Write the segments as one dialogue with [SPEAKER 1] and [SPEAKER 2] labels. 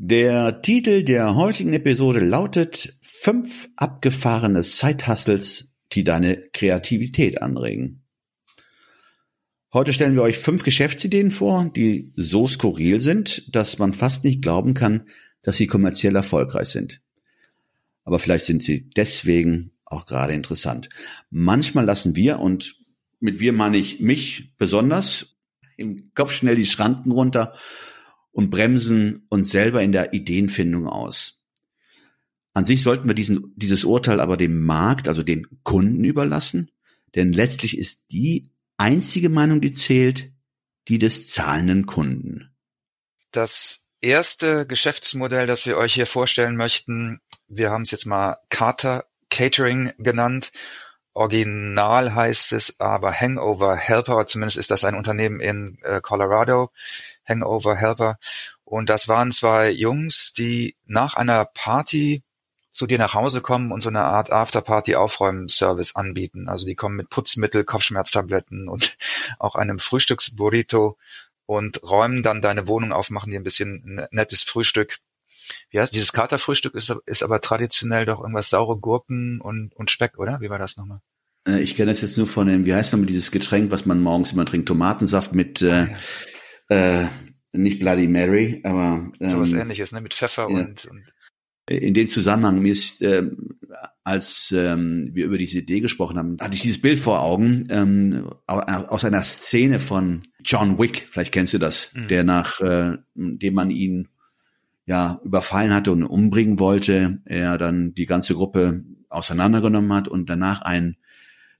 [SPEAKER 1] Der Titel der heutigen Episode lautet Fünf abgefahrene Side-Hustles, die deine Kreativität anregen. Heute stellen wir euch fünf Geschäftsideen vor, die so skurril sind, dass man fast nicht glauben kann, dass sie kommerziell erfolgreich sind. Aber vielleicht sind sie deswegen auch gerade interessant. Manchmal lassen wir, und mit wir meine ich mich besonders, im Kopf schnell die Schranken runter und bremsen uns selber in der Ideenfindung aus. An sich sollten wir diesen, dieses Urteil aber dem Markt, also den Kunden überlassen, denn letztlich ist die einzige Meinung, die zählt, die des zahlenden Kunden.
[SPEAKER 2] Das erste Geschäftsmodell, das wir euch hier vorstellen möchten, wir haben es jetzt mal Carter Catering genannt. Original heißt es aber Hangover Helper, zumindest ist das ein Unternehmen in äh, Colorado. Hangover Helper. Und das waren zwei Jungs, die nach einer Party zu dir nach Hause kommen und so eine Art Afterparty-Aufräumen-Service anbieten. Also die kommen mit Putzmittel, Kopfschmerztabletten und auch einem Frühstücksburrito und räumen dann deine Wohnung auf, machen dir ein bisschen nettes Frühstück. Wie heißt dieses Katerfrühstück ist, ist aber traditionell doch irgendwas saure Gurken und, und Speck, oder? Wie war das nochmal?
[SPEAKER 1] Äh, ich kenne das jetzt nur von dem, wie heißt nochmal dieses Getränk, was man morgens immer trinkt, Tomatensaft mit äh, ah, äh, nicht Bloody Mary, aber
[SPEAKER 2] ähm, sowas ähnliches, ne? Mit Pfeffer ja. und, und
[SPEAKER 1] in dem Zusammenhang mir ist, äh, als ähm, wir über diese Idee gesprochen haben, hatte ich dieses Bild vor Augen ähm, aus einer Szene von John Wick. Vielleicht kennst du das, mhm. der nach äh, dem man ihn ja überfallen hatte und umbringen wollte, er dann die ganze Gruppe auseinandergenommen hat und danach einen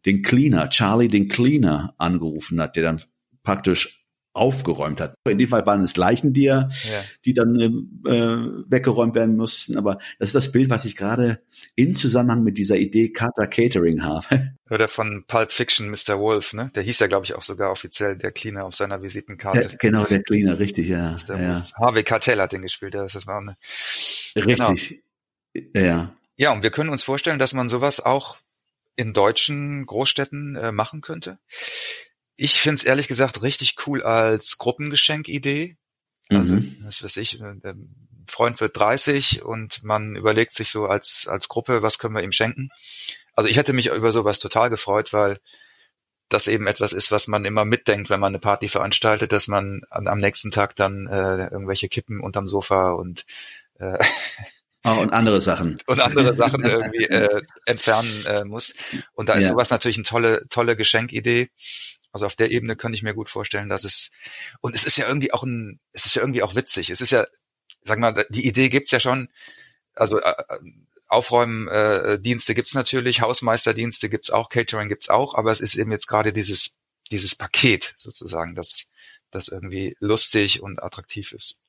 [SPEAKER 1] den Cleaner, Charlie den Cleaner angerufen hat, der dann praktisch aufgeräumt hat. In dem Fall waren es Leichen, die, ja. die dann äh, weggeräumt werden mussten. Aber das ist das Bild, was ich gerade in Zusammenhang mit dieser Idee Carter Catering habe.
[SPEAKER 2] Oder von Pulp Fiction, Mr. Wolf, ne? Der hieß ja, glaube ich, auch sogar offiziell der Cleaner auf seiner Visitenkarte.
[SPEAKER 1] Ja, genau, der Cleaner, richtig, ja.
[SPEAKER 2] ja. Harvey Cartell hat den gespielt, das war eine.
[SPEAKER 1] Richtig. Genau. Ja.
[SPEAKER 2] Ja, und wir können uns vorstellen, dass man sowas auch in deutschen Großstädten äh, machen könnte. Ich finde es ehrlich gesagt richtig cool als Gruppengeschenkidee. Also, mhm. was weiß ich, äh, der Freund wird 30 und man überlegt sich so als, als Gruppe, was können wir ihm schenken. Also ich hätte mich über sowas total gefreut, weil das eben etwas ist, was man immer mitdenkt, wenn man eine Party veranstaltet, dass man an, am nächsten Tag dann äh, irgendwelche Kippen unterm Sofa und äh,
[SPEAKER 1] Oh, und andere Sachen.
[SPEAKER 2] und andere Sachen irgendwie äh, entfernen äh, muss. Und da ist ja. sowas natürlich eine tolle, tolle Geschenkidee. Also auf der Ebene könnte ich mir gut vorstellen, dass es und es ist ja irgendwie auch ein, es ist ja irgendwie auch witzig. Es ist ja, sag mal, die Idee gibt's ja schon. Also äh, Aufräumdienste äh, gibt's natürlich, Hausmeisterdienste gibt's auch, Catering gibt's auch, aber es ist eben jetzt gerade dieses dieses Paket sozusagen, das das irgendwie lustig und attraktiv ist.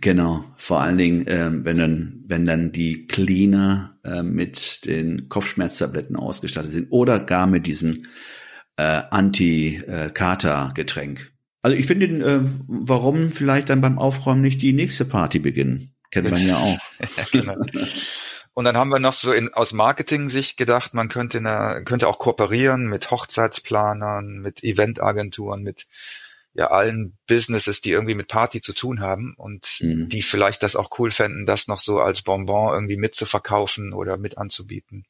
[SPEAKER 1] Genau, vor allen Dingen, ähm, wenn dann, wenn dann die Cleaner äh, mit den Kopfschmerztabletten ausgestattet sind oder gar mit diesem äh, Anti-Kater-Getränk. Also ich finde, äh, warum vielleicht dann beim Aufräumen nicht die nächste Party beginnen? Kennt man ja auch. genau.
[SPEAKER 2] Und dann haben wir noch so in, aus Marketing-Sicht gedacht, man könnte, eine, könnte auch kooperieren mit Hochzeitsplanern, mit Eventagenturen, mit ja allen Businesses, die irgendwie mit Party zu tun haben und mhm. die vielleicht das auch cool fänden, das noch so als Bonbon irgendwie mitzuverkaufen oder mit anzubieten.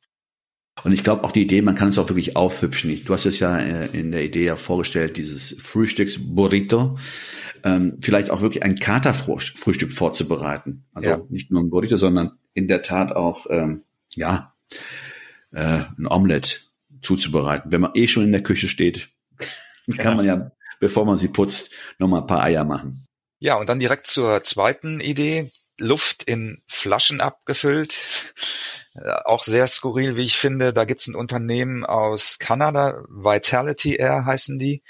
[SPEAKER 1] Und ich glaube auch die Idee, man kann es auch wirklich aufhübschen. Du hast es ja äh, in der Idee ja vorgestellt, dieses Frühstücksburrito. Ähm, vielleicht auch wirklich ein Katerfrühstück vorzubereiten. Also ja. nicht nur ein Burrito, sondern in der Tat auch, ähm, ja, äh, ein Omelett zuzubereiten. Wenn man eh schon in der Küche steht, kann ja. man ja, bevor man sie putzt, nochmal ein paar Eier machen.
[SPEAKER 2] Ja, und dann direkt zur zweiten Idee. Luft in Flaschen abgefüllt. Äh, auch sehr skurril, wie ich finde. Da gibt's ein Unternehmen aus Kanada, Vitality Air heißen die.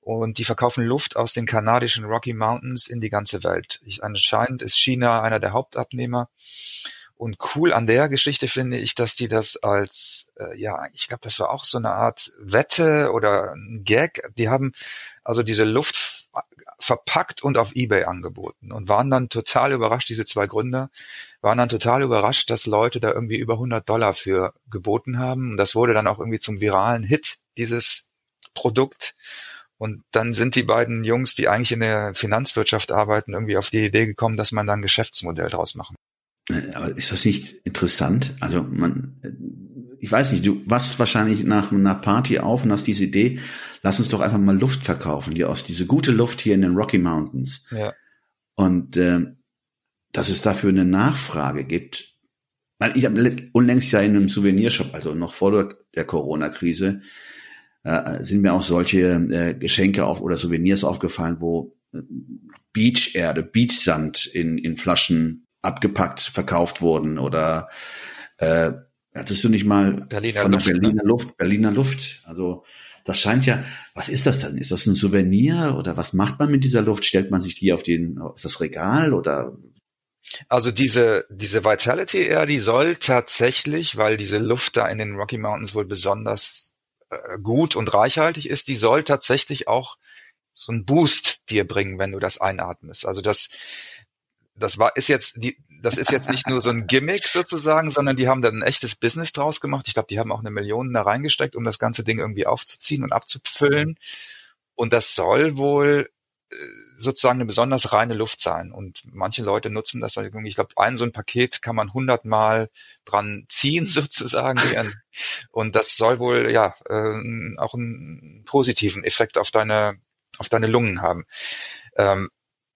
[SPEAKER 2] Und die verkaufen Luft aus den kanadischen Rocky Mountains in die ganze Welt. Ich, anscheinend ist China einer der Hauptabnehmer. Und cool an der Geschichte finde ich, dass die das als, äh, ja, ich glaube, das war auch so eine Art Wette oder ein Gag. Die haben also diese Luft verpackt und auf eBay angeboten und waren dann total überrascht, diese zwei Gründer waren dann total überrascht, dass Leute da irgendwie über 100 Dollar für geboten haben. Und das wurde dann auch irgendwie zum viralen Hit, dieses Produkt. Und dann sind die beiden Jungs, die eigentlich in der Finanzwirtschaft arbeiten, irgendwie auf die Idee gekommen, dass man dann ein Geschäftsmodell draus machen.
[SPEAKER 1] Aber ist das nicht interessant? Also man, ich weiß nicht, du warst wahrscheinlich nach einer Party auf und hast diese Idee, lass uns doch einfach mal Luft verkaufen, hier aus diese gute Luft hier in den Rocky Mountains.
[SPEAKER 2] Ja.
[SPEAKER 1] Und äh, dass es dafür eine Nachfrage gibt. Weil ich habe unlängst ja in einem Souvenirshop, also noch vor der Corona-Krise, äh, sind mir auch solche äh, Geschenke auf oder Souvenirs aufgefallen, wo äh, Beacherde, Beachsand in, in Flaschen abgepackt verkauft wurden oder äh, hattest du nicht mal
[SPEAKER 2] Berliner
[SPEAKER 1] von
[SPEAKER 2] Luft,
[SPEAKER 1] der Berliner
[SPEAKER 2] ne?
[SPEAKER 1] Luft, Berliner Luft. Also das scheint ja, was ist das denn? Ist das ein Souvenir oder was macht man mit dieser Luft? Stellt man sich die auf den auf das Regal oder
[SPEAKER 2] Also diese, diese Vitality Air, die soll tatsächlich, weil diese Luft da in den Rocky Mountains wohl besonders äh, gut und reichhaltig ist, die soll tatsächlich auch so einen Boost dir bringen, wenn du das einatmest. Also das, das war, ist jetzt, die, das ist jetzt nicht nur so ein Gimmick sozusagen, sondern die haben da ein echtes Business draus gemacht. Ich glaube, die haben auch eine Million da reingesteckt, um das ganze Ding irgendwie aufzuziehen und abzufüllen. Und das soll wohl äh, sozusagen eine besonders reine Luft sein. Und manche Leute nutzen das, irgendwie, ich glaube, ein so ein Paket kann man hundertmal dran ziehen sozusagen. Und das soll wohl ja äh, auch einen positiven Effekt auf deine auf deine Lungen haben. Ähm,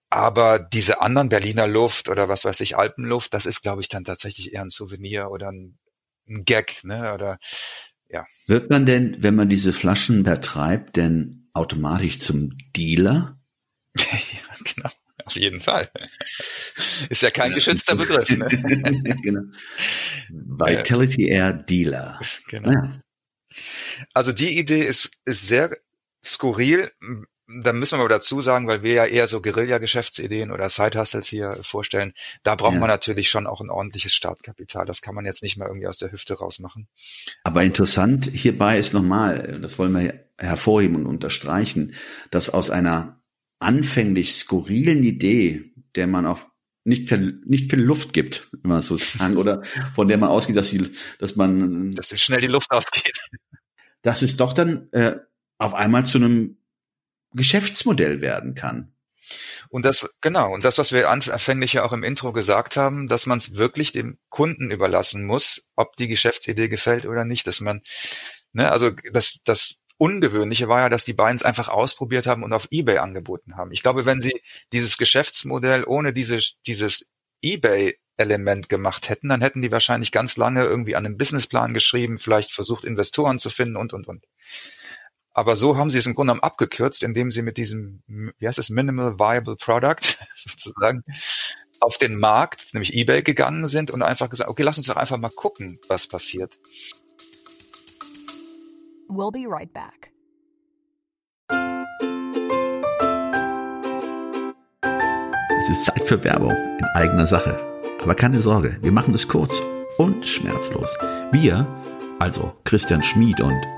[SPEAKER 2] aber diese anderen Berliner Luft oder was weiß ich, Alpenluft, das ist, glaube ich, dann tatsächlich eher ein Souvenir oder ein, ein Gag, ne? Oder ja.
[SPEAKER 1] wird man denn, wenn man diese Flaschen vertreibt, denn automatisch zum Dealer?
[SPEAKER 2] ja, genau. Auf jeden Fall. Ist ja kein geschützter Begriff. Ne?
[SPEAKER 1] genau. Vitality Air Dealer.
[SPEAKER 2] Genau.
[SPEAKER 1] Ja.
[SPEAKER 2] Also die Idee ist, ist sehr skurril. Da müssen wir aber dazu sagen, weil wir ja eher so Guerilla-Geschäftsideen oder Side-Hustles hier vorstellen, da braucht
[SPEAKER 1] Ja.
[SPEAKER 2] man natürlich schon auch ein ordentliches Startkapital. Das kann man jetzt nicht mal irgendwie aus der Hüfte rausmachen.
[SPEAKER 1] Aber interessant hierbei ist nochmal, das wollen wir hervorheben und unterstreichen, dass aus einer anfänglich skurrilen Idee, der man auf nicht viel, nicht viel Luft gibt, wenn man so sagen, oder von der man ausgeht, dass, die, dass man,
[SPEAKER 2] Dass schnell die Luft ausgeht.
[SPEAKER 1] dass es doch dann äh, auf einmal zu einem Geschäftsmodell werden kann.
[SPEAKER 2] Und das, genau, und das, was wir anfänglich ja auch im Intro gesagt haben, dass man es wirklich dem Kunden überlassen muss, ob die Geschäftsidee gefällt oder nicht, dass man, ne, also das, das Ungewöhnliche war ja, dass die beiden es einfach ausprobiert haben und auf Ebay angeboten haben. Ich glaube, wenn sie dieses Geschäftsmodell ohne diese, dieses Ebay-Element gemacht hätten, dann hätten die wahrscheinlich ganz lange irgendwie an einem Businessplan geschrieben, vielleicht versucht, Investoren zu finden und, und, und. Aber so haben sie es im Grunde genommen abgekürzt, indem sie mit diesem, wie heißt es, Minimal Viable Product sozusagen auf den Markt, nämlich eBay gegangen sind und einfach gesagt, okay, lass uns doch einfach mal gucken, was passiert.
[SPEAKER 3] We'll be right back.
[SPEAKER 1] Es ist Zeit für Werbung in eigener Sache. Aber keine Sorge, wir machen es kurz und schmerzlos. Wir, also Christian Schmid und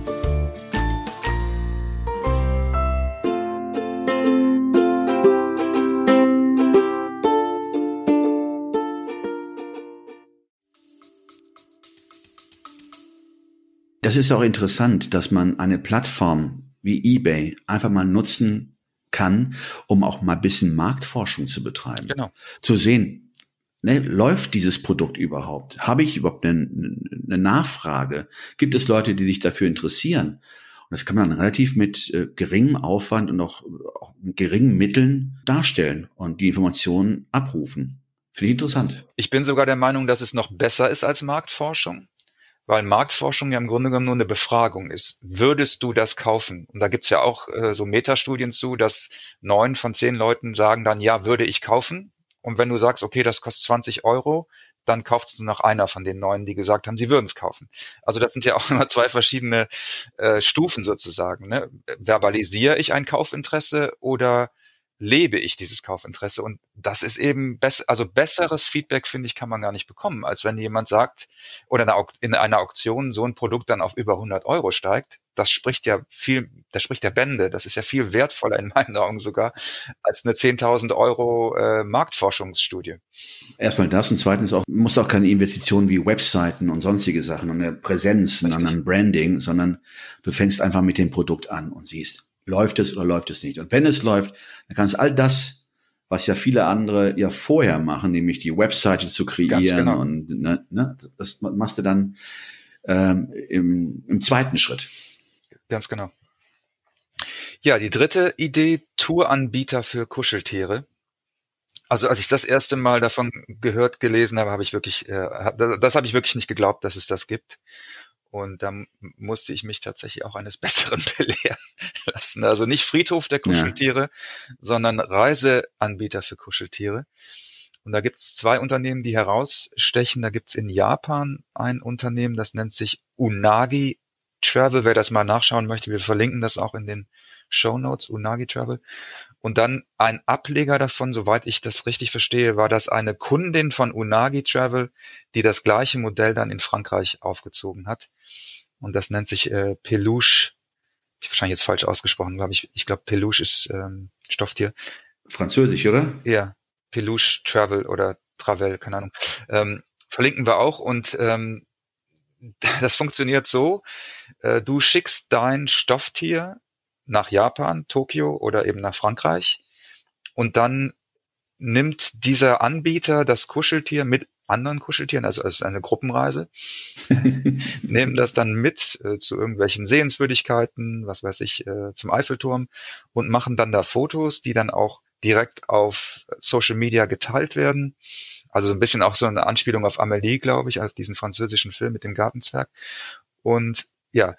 [SPEAKER 1] Das ist auch interessant, dass man eine Plattform wie eBay einfach mal nutzen kann, um auch mal ein bisschen Marktforschung zu betreiben.
[SPEAKER 2] Genau.
[SPEAKER 1] Zu sehen, ne, läuft dieses Produkt überhaupt? Habe ich überhaupt eine, eine Nachfrage? Gibt es Leute, die sich dafür interessieren? Und das kann man dann relativ mit äh, geringem Aufwand und auch, auch geringen Mitteln darstellen und die Informationen abrufen. Finde ich interessant.
[SPEAKER 2] Ich bin sogar der Meinung, dass es noch besser ist als Marktforschung, weil Marktforschung ja im Grunde genommen nur eine Befragung ist. Würdest du das kaufen? Und da gibt's ja auch äh, so Metastudien zu, dass neun von zehn Leuten sagen dann, ja, würde ich kaufen. Und wenn du sagst, okay, das kostet 20 Euro, dann kaufst du noch einer von den neuen, die gesagt haben, sie würden es kaufen. Also das sind ja auch immer zwei verschiedene äh, Stufen sozusagen. Ne? Verbalisiere ich ein Kaufinteresse oder lebe ich dieses Kaufinteresse? Und das ist eben besser, also besseres Feedback, finde ich, kann man gar nicht bekommen, als wenn jemand sagt, oder in einer Auktion so ein Produkt dann auf über 100 Euro steigt. Das spricht ja viel, das spricht der Bände. Das ist ja viel wertvoller in meinen Augen sogar als eine 10.000 Euro äh, Marktforschungsstudie.
[SPEAKER 1] Erstmal das und zweitens auch, muss auch keine Investitionen wie Webseiten und sonstige Sachen und eine Präsenz und an Branding, sondern du fängst einfach mit dem Produkt an und siehst, läuft es oder läuft es nicht. Und wenn es läuft, dann kannst all das, was ja viele andere ja vorher machen, nämlich die Webseite zu kreieren genau. und ne, ne, das machst du dann ähm, im, im zweiten Schritt.
[SPEAKER 2] Ganz genau. Ja, die dritte Idee, Touranbieter für Kuscheltiere. Also als ich das erste Mal davon gehört, gelesen habe, habe ich wirklich, äh, das, das habe ich wirklich nicht geglaubt, dass es das gibt. Und da musste ich mich tatsächlich auch eines Besseren belehren lassen. Also nicht Friedhof der Kuscheltiere, ja. sondern Reiseanbieter für Kuscheltiere. Und da gibt's zwei Unternehmen, die herausstechen. Da gibt's in Japan ein Unternehmen, das nennt sich Unagi Travel. Wer das mal nachschauen möchte, wir verlinken das auch in den Show Notes, Unagi Travel. Und dann ein Ableger davon, soweit ich das richtig verstehe, war das eine Kundin von Unagi Travel, die das gleiche Modell dann in Frankreich aufgezogen hat. Und das nennt sich äh, Peluche. Ich wahrscheinlich jetzt falsch ausgesprochen, glaube ich. Ich glaube, Peluche ist ähm, Stofftier.
[SPEAKER 1] Französisch, oder?
[SPEAKER 2] Ja, Peluche Travel oder Travel, keine Ahnung. Ähm, verlinken wir auch und ähm, das funktioniert so, äh, du schickst dein Stofftier nach Japan, Tokio oder eben nach Frankreich und dann nimmt dieser Anbieter das Kuscheltier mit anderen Kuscheltieren, also es ist eine Gruppenreise, nehmen das dann mit äh, zu irgendwelchen Sehenswürdigkeiten, was weiß ich, äh, zum Eiffelturm und machen dann da Fotos, die dann auch direkt auf Social Media geteilt werden. Also so ein bisschen auch so eine Anspielung auf Amélie, glaube ich, auf diesen französischen Film mit dem Gartenzwerg. Und ja,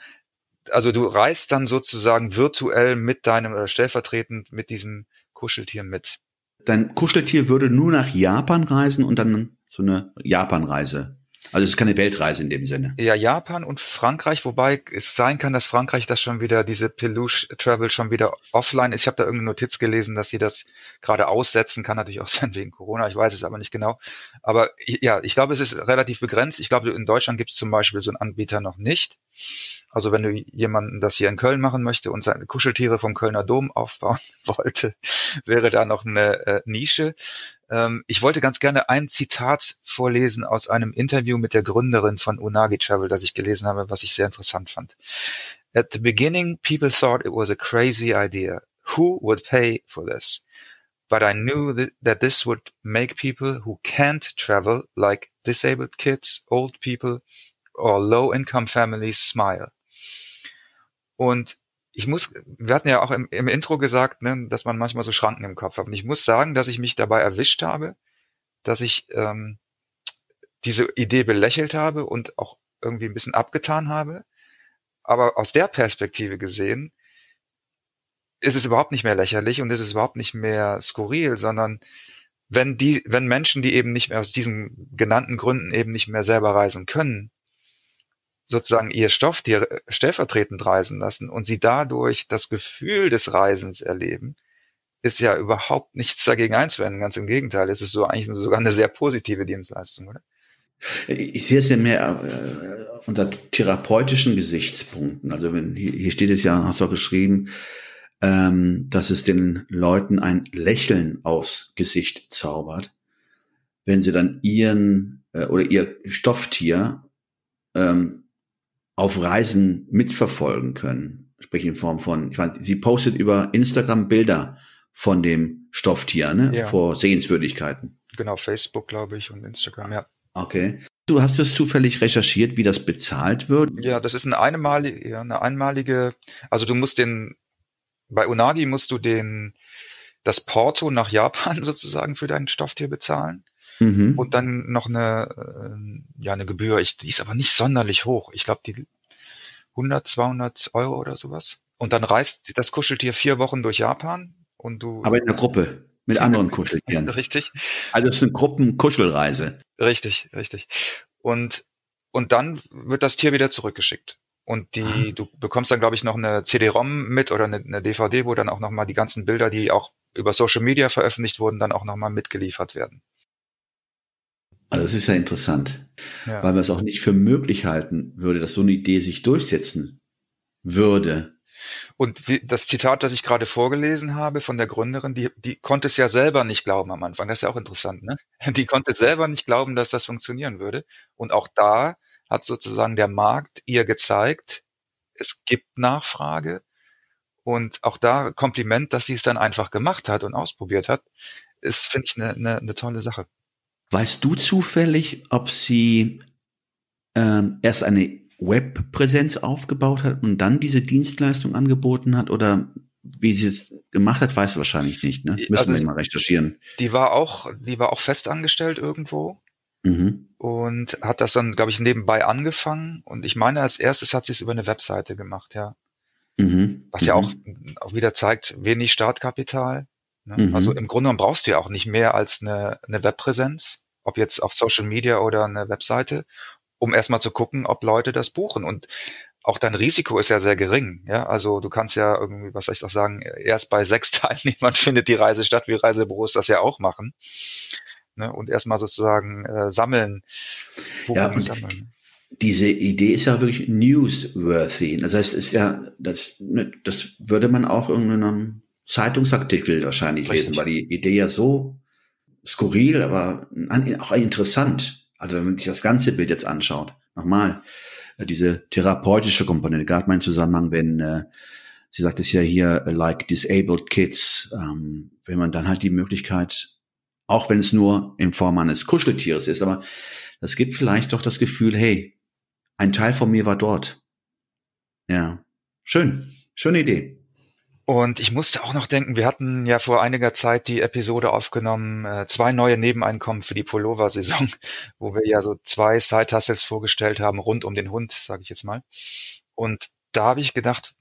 [SPEAKER 2] also du reist dann sozusagen virtuell mit deinem oder stellvertretend mit diesem Kuscheltier mit.
[SPEAKER 1] Dein Kuscheltier würde nur nach Japan reisen und dann so eine Japanreise also es ist keine Weltreise in dem Sinne.
[SPEAKER 2] Ja, Japan und Frankreich, wobei es sein kann, dass Frankreich das schon wieder, diese Peluche Travel schon wieder offline ist. Ich habe da irgendeine Notiz gelesen, dass sie das gerade aussetzen, kann natürlich auch sein wegen Corona, ich weiß es aber nicht genau. Aber ja, ich glaube, es ist relativ begrenzt. Ich glaube, in Deutschland gibt es zum Beispiel so einen Anbieter noch nicht. Also wenn du jemanden das hier in Köln machen möchte und seine Kuscheltiere vom Kölner Dom aufbauen wollte, wäre da noch eine äh, Nische. Ähm, ich wollte ganz gerne ein Zitat vorlesen aus einem Interview mit der Gründerin von Unagi Travel, das ich gelesen habe, was ich sehr interessant fand. At the beginning, people thought it was a crazy idea. Who would pay for this? But I knew that, this would make people who can't travel, like disabled kids, old people or low-income families, smile. Und ich muss, wir hatten ja auch im, im Intro gesagt, ne, dass man manchmal so Schranken im Kopf hat. Und ich muss sagen, dass ich mich dabei erwischt habe, dass ich ähm, diese Idee belächelt habe und auch irgendwie ein bisschen abgetan habe. Aber aus der Perspektive gesehen ist es überhaupt nicht mehr lächerlich und ist es überhaupt nicht mehr skurril, sondern wenn die, wenn Menschen, die eben nicht mehr aus diesen genannten Gründen eben nicht mehr selber reisen können, sozusagen ihr Stofftier stellvertretend reisen lassen und sie dadurch das Gefühl des Reisens erleben, ist ja überhaupt nichts dagegen einzuwenden. Ganz im Gegenteil, es ist so eigentlich sogar eine sehr positive Dienstleistung, oder?
[SPEAKER 1] Ich sehe es ja mehr äh, unter therapeutischen Gesichtspunkten. Also wenn hier, hier steht es ja, hast du auch geschrieben, ähm, dass es den Leuten ein Lächeln aufs Gesicht zaubert, wenn sie dann ihren äh, oder ihr Stofftier ähm, auf Reisen mitverfolgen können. Sprich in Form von, ich meine, sie postet über Instagram Bilder von dem Stofftier, ne?
[SPEAKER 2] Ja.
[SPEAKER 1] Vor Sehenswürdigkeiten.
[SPEAKER 2] Genau, Facebook, glaube ich, und Instagram, ja.
[SPEAKER 1] Okay. Du hast es zufällig recherchiert, wie das bezahlt wird?
[SPEAKER 2] Ja, das ist eine einmalige, ja, eine einmalige, also du musst den, bei Unagi musst du den, das Porto nach Japan sozusagen für dein Stofftier bezahlen
[SPEAKER 1] Mhm.
[SPEAKER 2] und dann noch eine, äh, ja, eine Gebühr. Ich, die ist aber nicht sonderlich hoch. Ich glaube, die 100, 200 Euro oder sowas. Und dann reist das Kuscheltier vier Wochen durch Japan und du,
[SPEAKER 1] Aber in der Gruppe mit anderen Kuscheltieren.
[SPEAKER 2] richtig,
[SPEAKER 1] Also es ist eine Gruppenkuschelreise.
[SPEAKER 2] richtig, richtig. Und, und dann wird das Tier wieder zurückgeschickt. Und die,
[SPEAKER 1] Ah.
[SPEAKER 2] du bekommst dann, glaube ich, noch eine CD-ROM mit oder eine, eine DVD, wo dann auch nochmal die ganzen Bilder, die auch über Social Media veröffentlicht wurden, dann auch nochmal mitgeliefert werden.
[SPEAKER 1] Also das ist ja interessant,
[SPEAKER 2] Ja.
[SPEAKER 1] weil man es auch nicht für möglich halten würde, dass so eine Idee sich durchsetzen würde.
[SPEAKER 2] Und das Zitat, das ich gerade vorgelesen habe von der Gründerin, die, die konnte es ja selber nicht glauben am Anfang. Das ist ja auch interessant, ne? Die konnte selber nicht glauben, dass das funktionieren würde. Und auch da hat sozusagen der Markt ihr gezeigt, es gibt Nachfrage. Und auch da Kompliment, dass sie es dann einfach gemacht hat und ausprobiert hat, ist, finde ich, eine, eine, eine tolle Sache.
[SPEAKER 1] Weißt du zufällig, ob sie ähm, erst eine Webpräsenz aufgebaut hat und dann diese Dienstleistung angeboten hat oder wie sie es gemacht hat, weißt du wahrscheinlich nicht. Ne? Müssen
[SPEAKER 2] Also-
[SPEAKER 1] wir mal recherchieren.
[SPEAKER 2] Die war auch, die war auch festangestellt irgendwo
[SPEAKER 1] Mhm.
[SPEAKER 2] und hat das dann, glaube ich, nebenbei angefangen. Und ich meine, als erstes hat sie es über eine Webseite gemacht, ja.
[SPEAKER 1] Mhm.
[SPEAKER 2] Was ja
[SPEAKER 1] Mhm.
[SPEAKER 2] auch, auch wieder zeigt, wenig Startkapital. Ne?
[SPEAKER 1] Mhm.
[SPEAKER 2] Also im Grunde genommen brauchst du ja auch nicht mehr als eine, eine Webpräsenz, ob jetzt auf Social Media oder eine Webseite, um erstmal zu gucken, ob Leute das buchen. Und auch dein Risiko ist ja sehr gering. Ja, also du kannst ja irgendwie, was soll ich doch sagen, erst bei sechs Teilnehmern findet die Reise statt, wie Reisebüros das ja auch machen. Ne? Und erstmal sozusagen äh, sammeln.
[SPEAKER 1] Ja, und
[SPEAKER 2] sammeln.
[SPEAKER 1] diese Idee ist ja wirklich newsworthy. Das heißt, es ist ja, das, ne, das würde man auch in einem Zeitungsartikel wahrscheinlich
[SPEAKER 2] Richtig.
[SPEAKER 1] lesen, weil die Idee ja so skurril, aber auch interessant. Also wenn man sich das ganze Bild jetzt anschaut, nochmal, äh, diese therapeutische Komponente, gerade mein Zusammenhang, wenn äh, sie sagt es ja hier, äh, like disabled kids, ähm, wenn man dann halt die Möglichkeit, auch wenn es nur in Form eines Kuscheltieres ist, aber das gibt vielleicht doch das Gefühl, hey, ein Teil von mir war dort. Ja, schön, schöne Idee.
[SPEAKER 2] Und ich musste auch noch denken, wir hatten ja vor einiger Zeit die Episode aufgenommen, äh, zwei neue Nebeneinkommen für die Pullover-Saison, wo wir ja so zwei Side-Hustles vorgestellt haben, rund um den Hund, sage ich jetzt mal. Und da habe ich gedacht,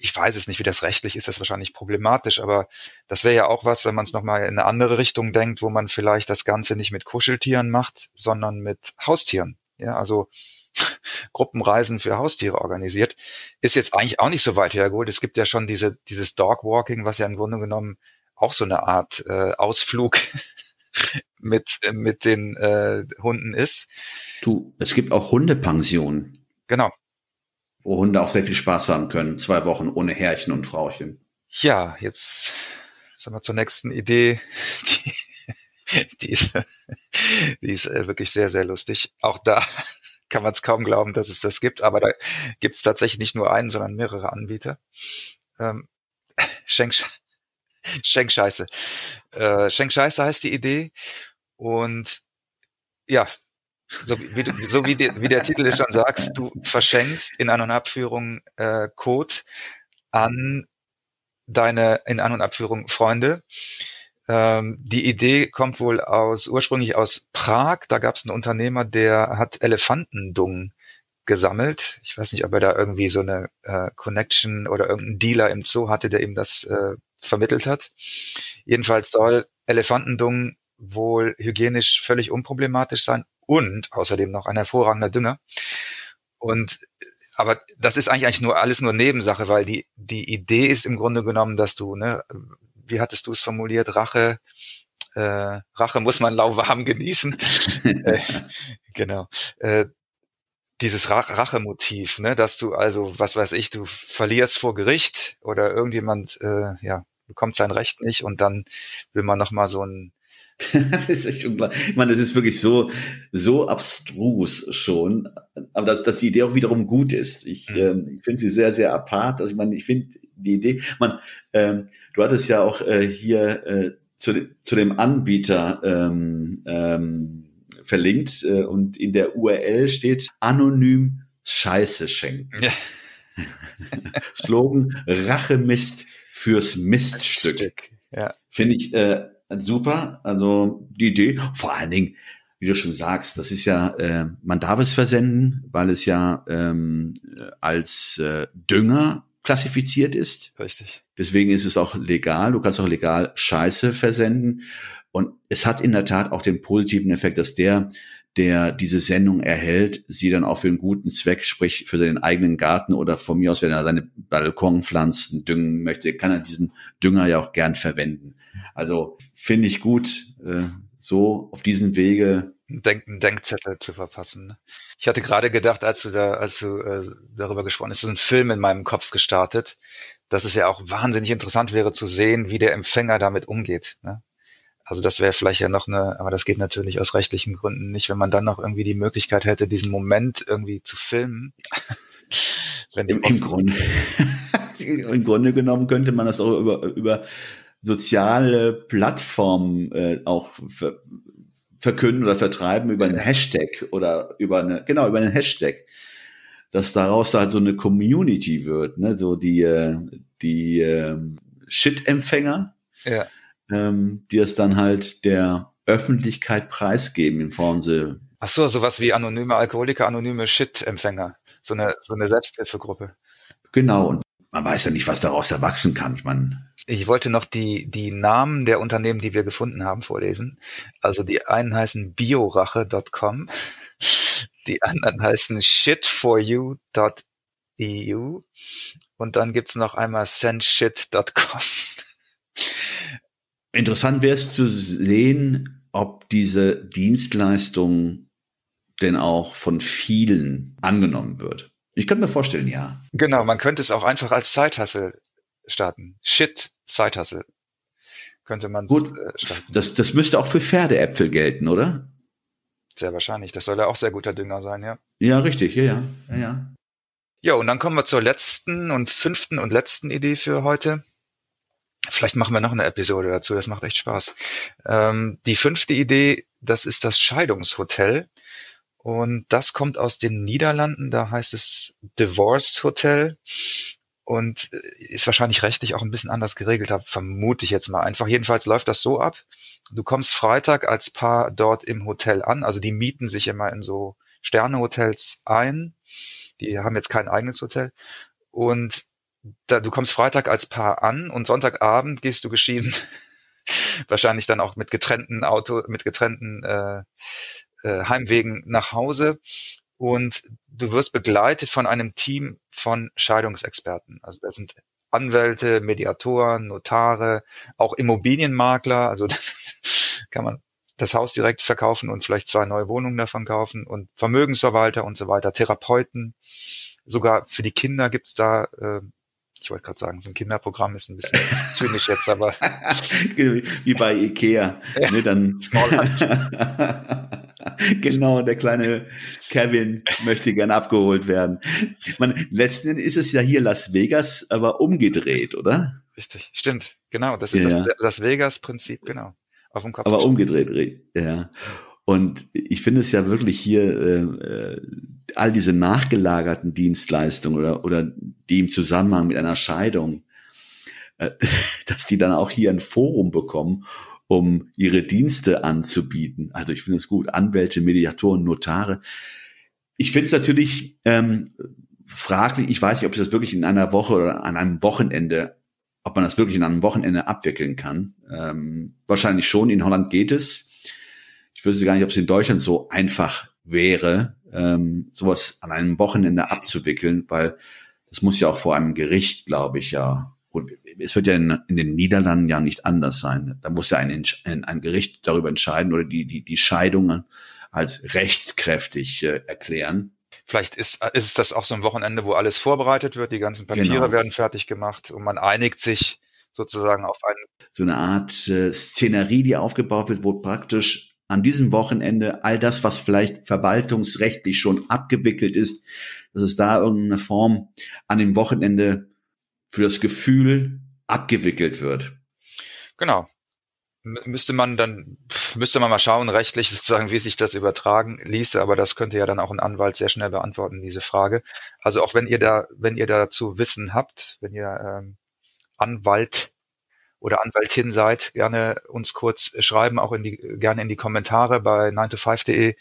[SPEAKER 2] ich weiß es nicht, wie das rechtlich ist, das ist wahrscheinlich problematisch, aber das wäre ja auch was, wenn man es nochmal in eine andere Richtung denkt, wo man vielleicht das Ganze nicht mit Kuscheltieren macht, sondern mit Haustieren. Ja, also Gruppenreisen für Haustiere organisiert, ist jetzt eigentlich auch nicht so weit hergeholt. Es gibt ja schon diese, dieses Dogwalking, was ja im Grunde genommen auch so eine Art äh, Ausflug mit, mit den äh, Hunden ist.
[SPEAKER 1] Du, es gibt auch Hundepensionen,
[SPEAKER 2] Genau.
[SPEAKER 1] wo Hunde auch sehr viel Spaß haben können. Zwei Wochen ohne Herrchen und Frauchen.
[SPEAKER 2] Ja, jetzt sagen wir zur nächsten Idee. Die, die ist, die ist äh, wirklich sehr, sehr lustig. Auch da kann man es kaum glauben, dass es das gibt, aber da gibt es tatsächlich nicht nur einen, sondern mehrere Anbieter. Ähm, Schenk, Schenkscheiße. Äh, Schenkscheiße heißt die Idee. Und ja, so wie, du, so wie, der, wie der Titel es schon sagst, du verschenkst in An- und Abführung äh, Code an deine in An- und Abführung Freunde. Ähm, die Idee kommt wohl aus ursprünglich aus Prag. Da gab es einen Unternehmer, der hat Elefantendung gesammelt. Ich weiß nicht, ob er da irgendwie so eine äh, Connection oder irgendeinen Dealer im Zoo hatte, der ihm das äh, vermittelt hat. Jedenfalls soll Elefantendung wohl hygienisch völlig unproblematisch sein und außerdem noch ein hervorragender Dünger. Und aber das ist eigentlich, eigentlich nur alles nur Nebensache, weil die die Idee ist im Grunde genommen, dass du ne, wie hattest du es formuliert, Rache äh, Rache muss man lauwarm genießen. äh, genau. Äh, dieses Ra Rachemotiv, ne, dass du also, was weiß ich, du verlierst vor Gericht oder irgendjemand, äh, ja, bekommt sein Recht nicht und dann will man nochmal so ein
[SPEAKER 1] das ist echt unglaublich. Ich meine, das ist wirklich so, so abstrus schon. Aber dass, dass die Idee auch wiederum gut ist. Ich, mhm. ähm, ich finde sie sehr, sehr apart. Also ich meine, ich finde die Idee, man, ähm, du hattest ja auch äh, hier äh, zu, zu dem Anbieter ähm, ähm, verlinkt äh, und in der URL steht anonym Scheiße schenken. Ja. Slogan Rachemist fürs Miststück. Ja. Finde ich äh, super. Also die Idee, vor allen Dingen, wie du schon sagst, das ist ja, äh, man darf es versenden, weil es ja ähm, als äh, Dünger klassifiziert ist.
[SPEAKER 2] Richtig.
[SPEAKER 1] Deswegen ist es auch legal. Du kannst auch legal Scheiße versenden. Und es hat in der Tat auch den positiven Effekt, dass der, der diese Sendung erhält, sie dann auch für einen guten Zweck, sprich für seinen eigenen Garten oder von mir aus, wenn er seine Balkonpflanzen düngen möchte, kann er diesen Dünger ja auch gern verwenden. Also finde ich gut, äh, so auf diesem Wege
[SPEAKER 2] Denk, einen Denkzettel zu verpassen. Ne? Ich hatte gerade gedacht, als du da, als du äh, darüber gesprochen hast, ist ein Film in meinem Kopf gestartet, dass es ja auch wahnsinnig interessant wäre zu sehen, wie der Empfänger damit umgeht. Ne? Also das wäre vielleicht ja noch eine, aber das geht natürlich aus rechtlichen Gründen nicht, wenn man dann noch irgendwie die Möglichkeit hätte, diesen Moment irgendwie zu filmen.
[SPEAKER 1] wenn Im, Im Grunde. Im Grunde genommen könnte man das auch über, über soziale Plattformen äh, auch ver verkünden oder vertreiben über einen Hashtag oder über eine, genau, über einen Hashtag. Dass daraus da halt so eine Community wird, ne, so die, äh, die äh, Shit-Empfänger. Ja ähm, die es dann halt der Öffentlichkeit preisgeben in Form so.
[SPEAKER 2] Ach so, sowas wie anonyme Alkoholiker, anonyme Shit-Empfänger. So eine, so eine Selbsthilfegruppe.
[SPEAKER 1] Genau. Und man weiß ja nicht, was daraus erwachsen kann. Ich meine.
[SPEAKER 2] Ich wollte noch die, die Namen der Unternehmen, die wir gefunden haben, vorlesen. Also die einen heißen biorache.com. Die anderen heißen shitforyou.eu. Und dann gibt's noch einmal sendshit.com.
[SPEAKER 1] Interessant wäre es zu sehen, ob diese Dienstleistung denn auch von vielen angenommen wird. Ich könnte mir vorstellen, ja.
[SPEAKER 2] Genau, man könnte es auch einfach als Zeithassel starten. Shit, Zeithassel. Könnte man
[SPEAKER 1] Gut, äh, starten. Das, das müsste auch für Pferdeäpfel gelten, oder?
[SPEAKER 2] Sehr wahrscheinlich. Das soll ja auch sehr guter Dünger sein, ja.
[SPEAKER 1] Ja, richtig, ja, ja, ja, ja.
[SPEAKER 2] Ja, und dann kommen wir zur letzten und fünften und letzten Idee für heute. Vielleicht machen wir noch eine Episode dazu, das macht echt Spaß. Ähm, die fünfte Idee, das ist das Scheidungshotel. Und das kommt aus den Niederlanden, da heißt es Divorced Hotel und äh, ist wahrscheinlich rechtlich auch ein bisschen anders geregelt, vermute ich jetzt mal einfach. Jedenfalls läuft das so ab. Du kommst Freitag als Paar dort im Hotel an, also die mieten sich immer in so Sternehotels ein. Die haben jetzt kein eigenes Hotel. Und da, du kommst Freitag als Paar an und Sonntagabend gehst du geschieden, wahrscheinlich dann auch mit getrennten Auto, mit getrennten äh, äh, Heimwegen nach Hause und du wirst begleitet von einem Team von Scheidungsexperten. Also das sind Anwälte, Mediatoren, Notare, auch Immobilienmakler. Also kann man das Haus direkt verkaufen und vielleicht zwei neue Wohnungen davon kaufen und Vermögensverwalter und so weiter, Therapeuten. Sogar für die Kinder gibt's da äh, ich wollte gerade sagen, so ein Kinderprogramm ist ein bisschen zynisch jetzt, aber.
[SPEAKER 1] Wie bei Ikea. Ja, ne, dann genau, der kleine Kevin möchte gern abgeholt werden. Man, letzten Endes ist es ja hier Las Vegas, aber umgedreht, oder?
[SPEAKER 2] Richtig, stimmt. Genau, das ist ja. das Las Vegas-Prinzip, genau.
[SPEAKER 1] Auf dem Kopf. Aber umgedreht, ja. Und ich finde es ja wirklich hier äh, äh, all diese nachgelagerten Dienstleistungen oder, oder die im Zusammenhang mit einer Scheidung, äh, dass die dann auch hier ein Forum bekommen, um ihre Dienste anzubieten. Also ich finde es gut. Anwälte, Mediatoren, Notare. Ich finde es natürlich ähm, fraglich, ich weiß nicht, ob das wirklich in einer Woche oder an einem Wochenende, ob man das wirklich in einem Wochenende abwickeln kann. Ähm, wahrscheinlich schon. In Holland geht es ich wüsste gar nicht, ob es in Deutschland so einfach wäre, ähm, sowas an einem Wochenende abzuwickeln, weil das muss ja auch vor einem Gericht, glaube ich, ja. Und es wird ja in, in, den Niederlanden ja nicht anders sein. Da muss ja ein, ein, ein Gericht darüber entscheiden oder die, die, die Scheidungen als rechtskräftig äh, erklären.
[SPEAKER 2] Vielleicht ist, ist es das auch so ein Wochenende, wo alles vorbereitet wird, die ganzen Papiere genau. werden fertig gemacht und man einigt sich sozusagen auf einen.
[SPEAKER 1] So eine Art äh, Szenerie, die aufgebaut wird, wo praktisch an diesem Wochenende all das, was vielleicht verwaltungsrechtlich schon abgewickelt ist, dass es da irgendeine Form an dem Wochenende für das Gefühl abgewickelt wird.
[SPEAKER 2] Genau. Müsste man dann, müsste man mal schauen, rechtlich sozusagen, wie sich das übertragen ließe, aber das könnte ja dann auch ein Anwalt sehr schnell beantworten, diese Frage. Also auch wenn ihr da, wenn ihr dazu Wissen habt, wenn ihr ähm, Anwalt oder Anwältin seid, gerne uns kurz schreiben, auch in die, gerne in die Kommentare bei 9to5.de.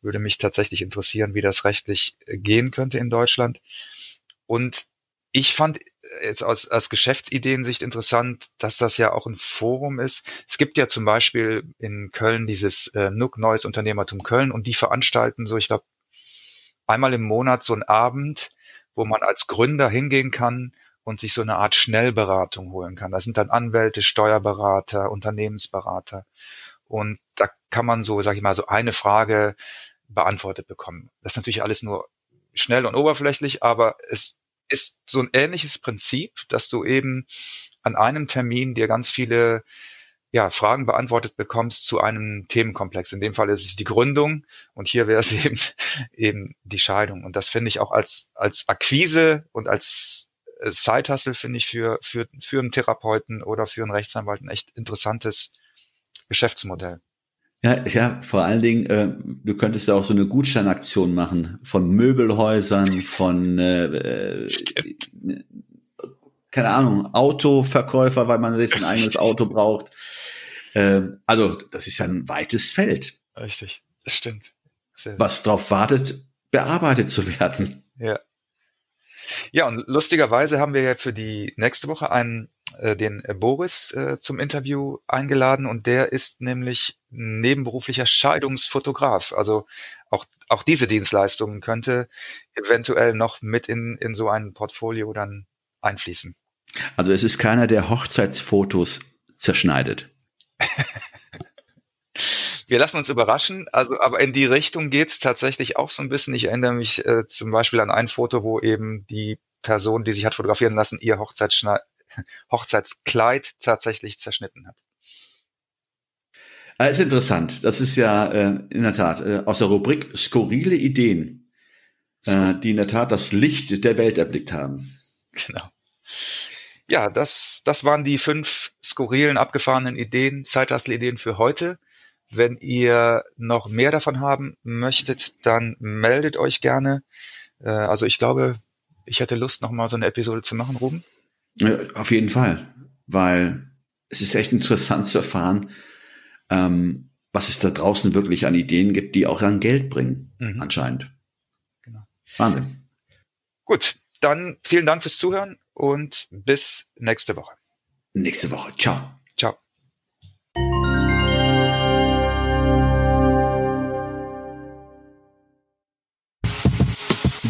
[SPEAKER 2] Würde mich tatsächlich interessieren, wie das rechtlich gehen könnte in Deutschland. Und ich fand jetzt aus, aus Geschäftsideensicht interessant, dass das ja auch ein Forum ist. Es gibt ja zum Beispiel in Köln dieses äh, NUC Neues Unternehmertum Köln und die veranstalten so, ich glaube, einmal im Monat so einen Abend, wo man als Gründer hingehen kann und sich so eine Art Schnellberatung holen kann. Da sind dann Anwälte, Steuerberater, Unternehmensberater. Und da kann man so, sag ich mal, so eine Frage beantwortet bekommen. Das ist natürlich alles nur schnell und oberflächlich, aber es ist so ein ähnliches Prinzip, dass du eben an einem Termin dir ganz viele ja, Fragen beantwortet bekommst zu einem Themenkomplex. In dem Fall ist es die Gründung und hier wäre es eben eben die Scheidung. Und das finde ich auch als als Akquise und als Side-Hustle finde ich für, für, für einen Therapeuten oder für einen Rechtsanwalt ein echt interessantes Geschäftsmodell.
[SPEAKER 1] Ja, ja, vor allen Dingen, äh, du könntest ja auch so eine Gutscheinaktion machen von Möbelhäusern, von äh, äh keine Ahnung, Autoverkäufer, weil man jetzt ein eigenes Auto braucht. Äh, also, das ist ja ein weites Feld.
[SPEAKER 2] Richtig, das stimmt.
[SPEAKER 1] Sehr was darauf wartet, bearbeitet zu werden.
[SPEAKER 2] Ja. Ja, und lustigerweise haben wir ja für die nächste Woche einen äh, den Boris äh, zum Interview eingeladen und der ist nämlich nebenberuflicher Scheidungsfotograf. Also auch auch diese Dienstleistungen könnte eventuell noch mit in in so ein Portfolio dann einfließen.
[SPEAKER 1] Also es ist keiner, der Hochzeitsfotos zerschneidet.
[SPEAKER 2] Wir lassen uns überraschen, also aber in die Richtung geht's tatsächlich auch so ein bisschen. Ich erinnere mich äh, zum Beispiel an ein Foto, wo eben die Person, die sich hat fotografieren lassen, ihr Hochzeitskleid tatsächlich zerschnitten hat.
[SPEAKER 1] Das ah, ist interessant. Das ist ja äh, in der Tat äh, aus der Rubrik skurrile Ideen, äh, die in der Tat das Licht der Welt erblickt haben.
[SPEAKER 2] Genau. Ja, das, das waren die fünf skurrilen, abgefahrenen Ideen, Zeitlassel-Ideen für heute. Wenn ihr noch mehr davon haben möchtet, dann meldet euch gerne. Äh, also ich glaube, ich hätte Lust, noch mal so eine Episode zu machen, Ruben.
[SPEAKER 1] Ja, auf jeden Fall, weil es ist echt interessant zu erfahren, ähm, was es da draußen wirklich an Ideen gibt, die auch an Geld bringen, mhm. anscheinend. Genau. Wahnsinn.
[SPEAKER 2] Gut, dann vielen Dank fürs Zuhören und bis nächste Woche.
[SPEAKER 1] Nächste Woche.
[SPEAKER 2] Ciao.